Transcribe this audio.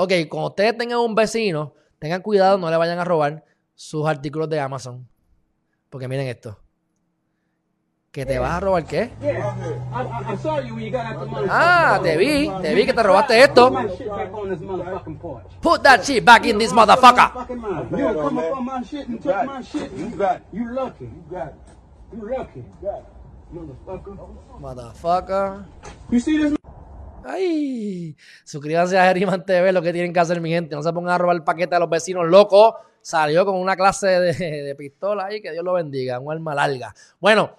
Ok, cuando ustedes tengan un vecino, tengan cuidado, no le vayan a robar sus artículos de Amazon. Porque miren esto. ¿Que te vas a robar qué? Ah, te vi, te vi que te robaste esto. Put that shit back in this. Motherfucker. Motherfucker. You see this? Ay, suscríbanse a Geriman TV, lo que tienen que hacer, mi gente. No se pongan a robar el paquete a los vecinos locos. Salió con una clase de, de pistola ahí, que Dios lo bendiga, un arma larga. Bueno,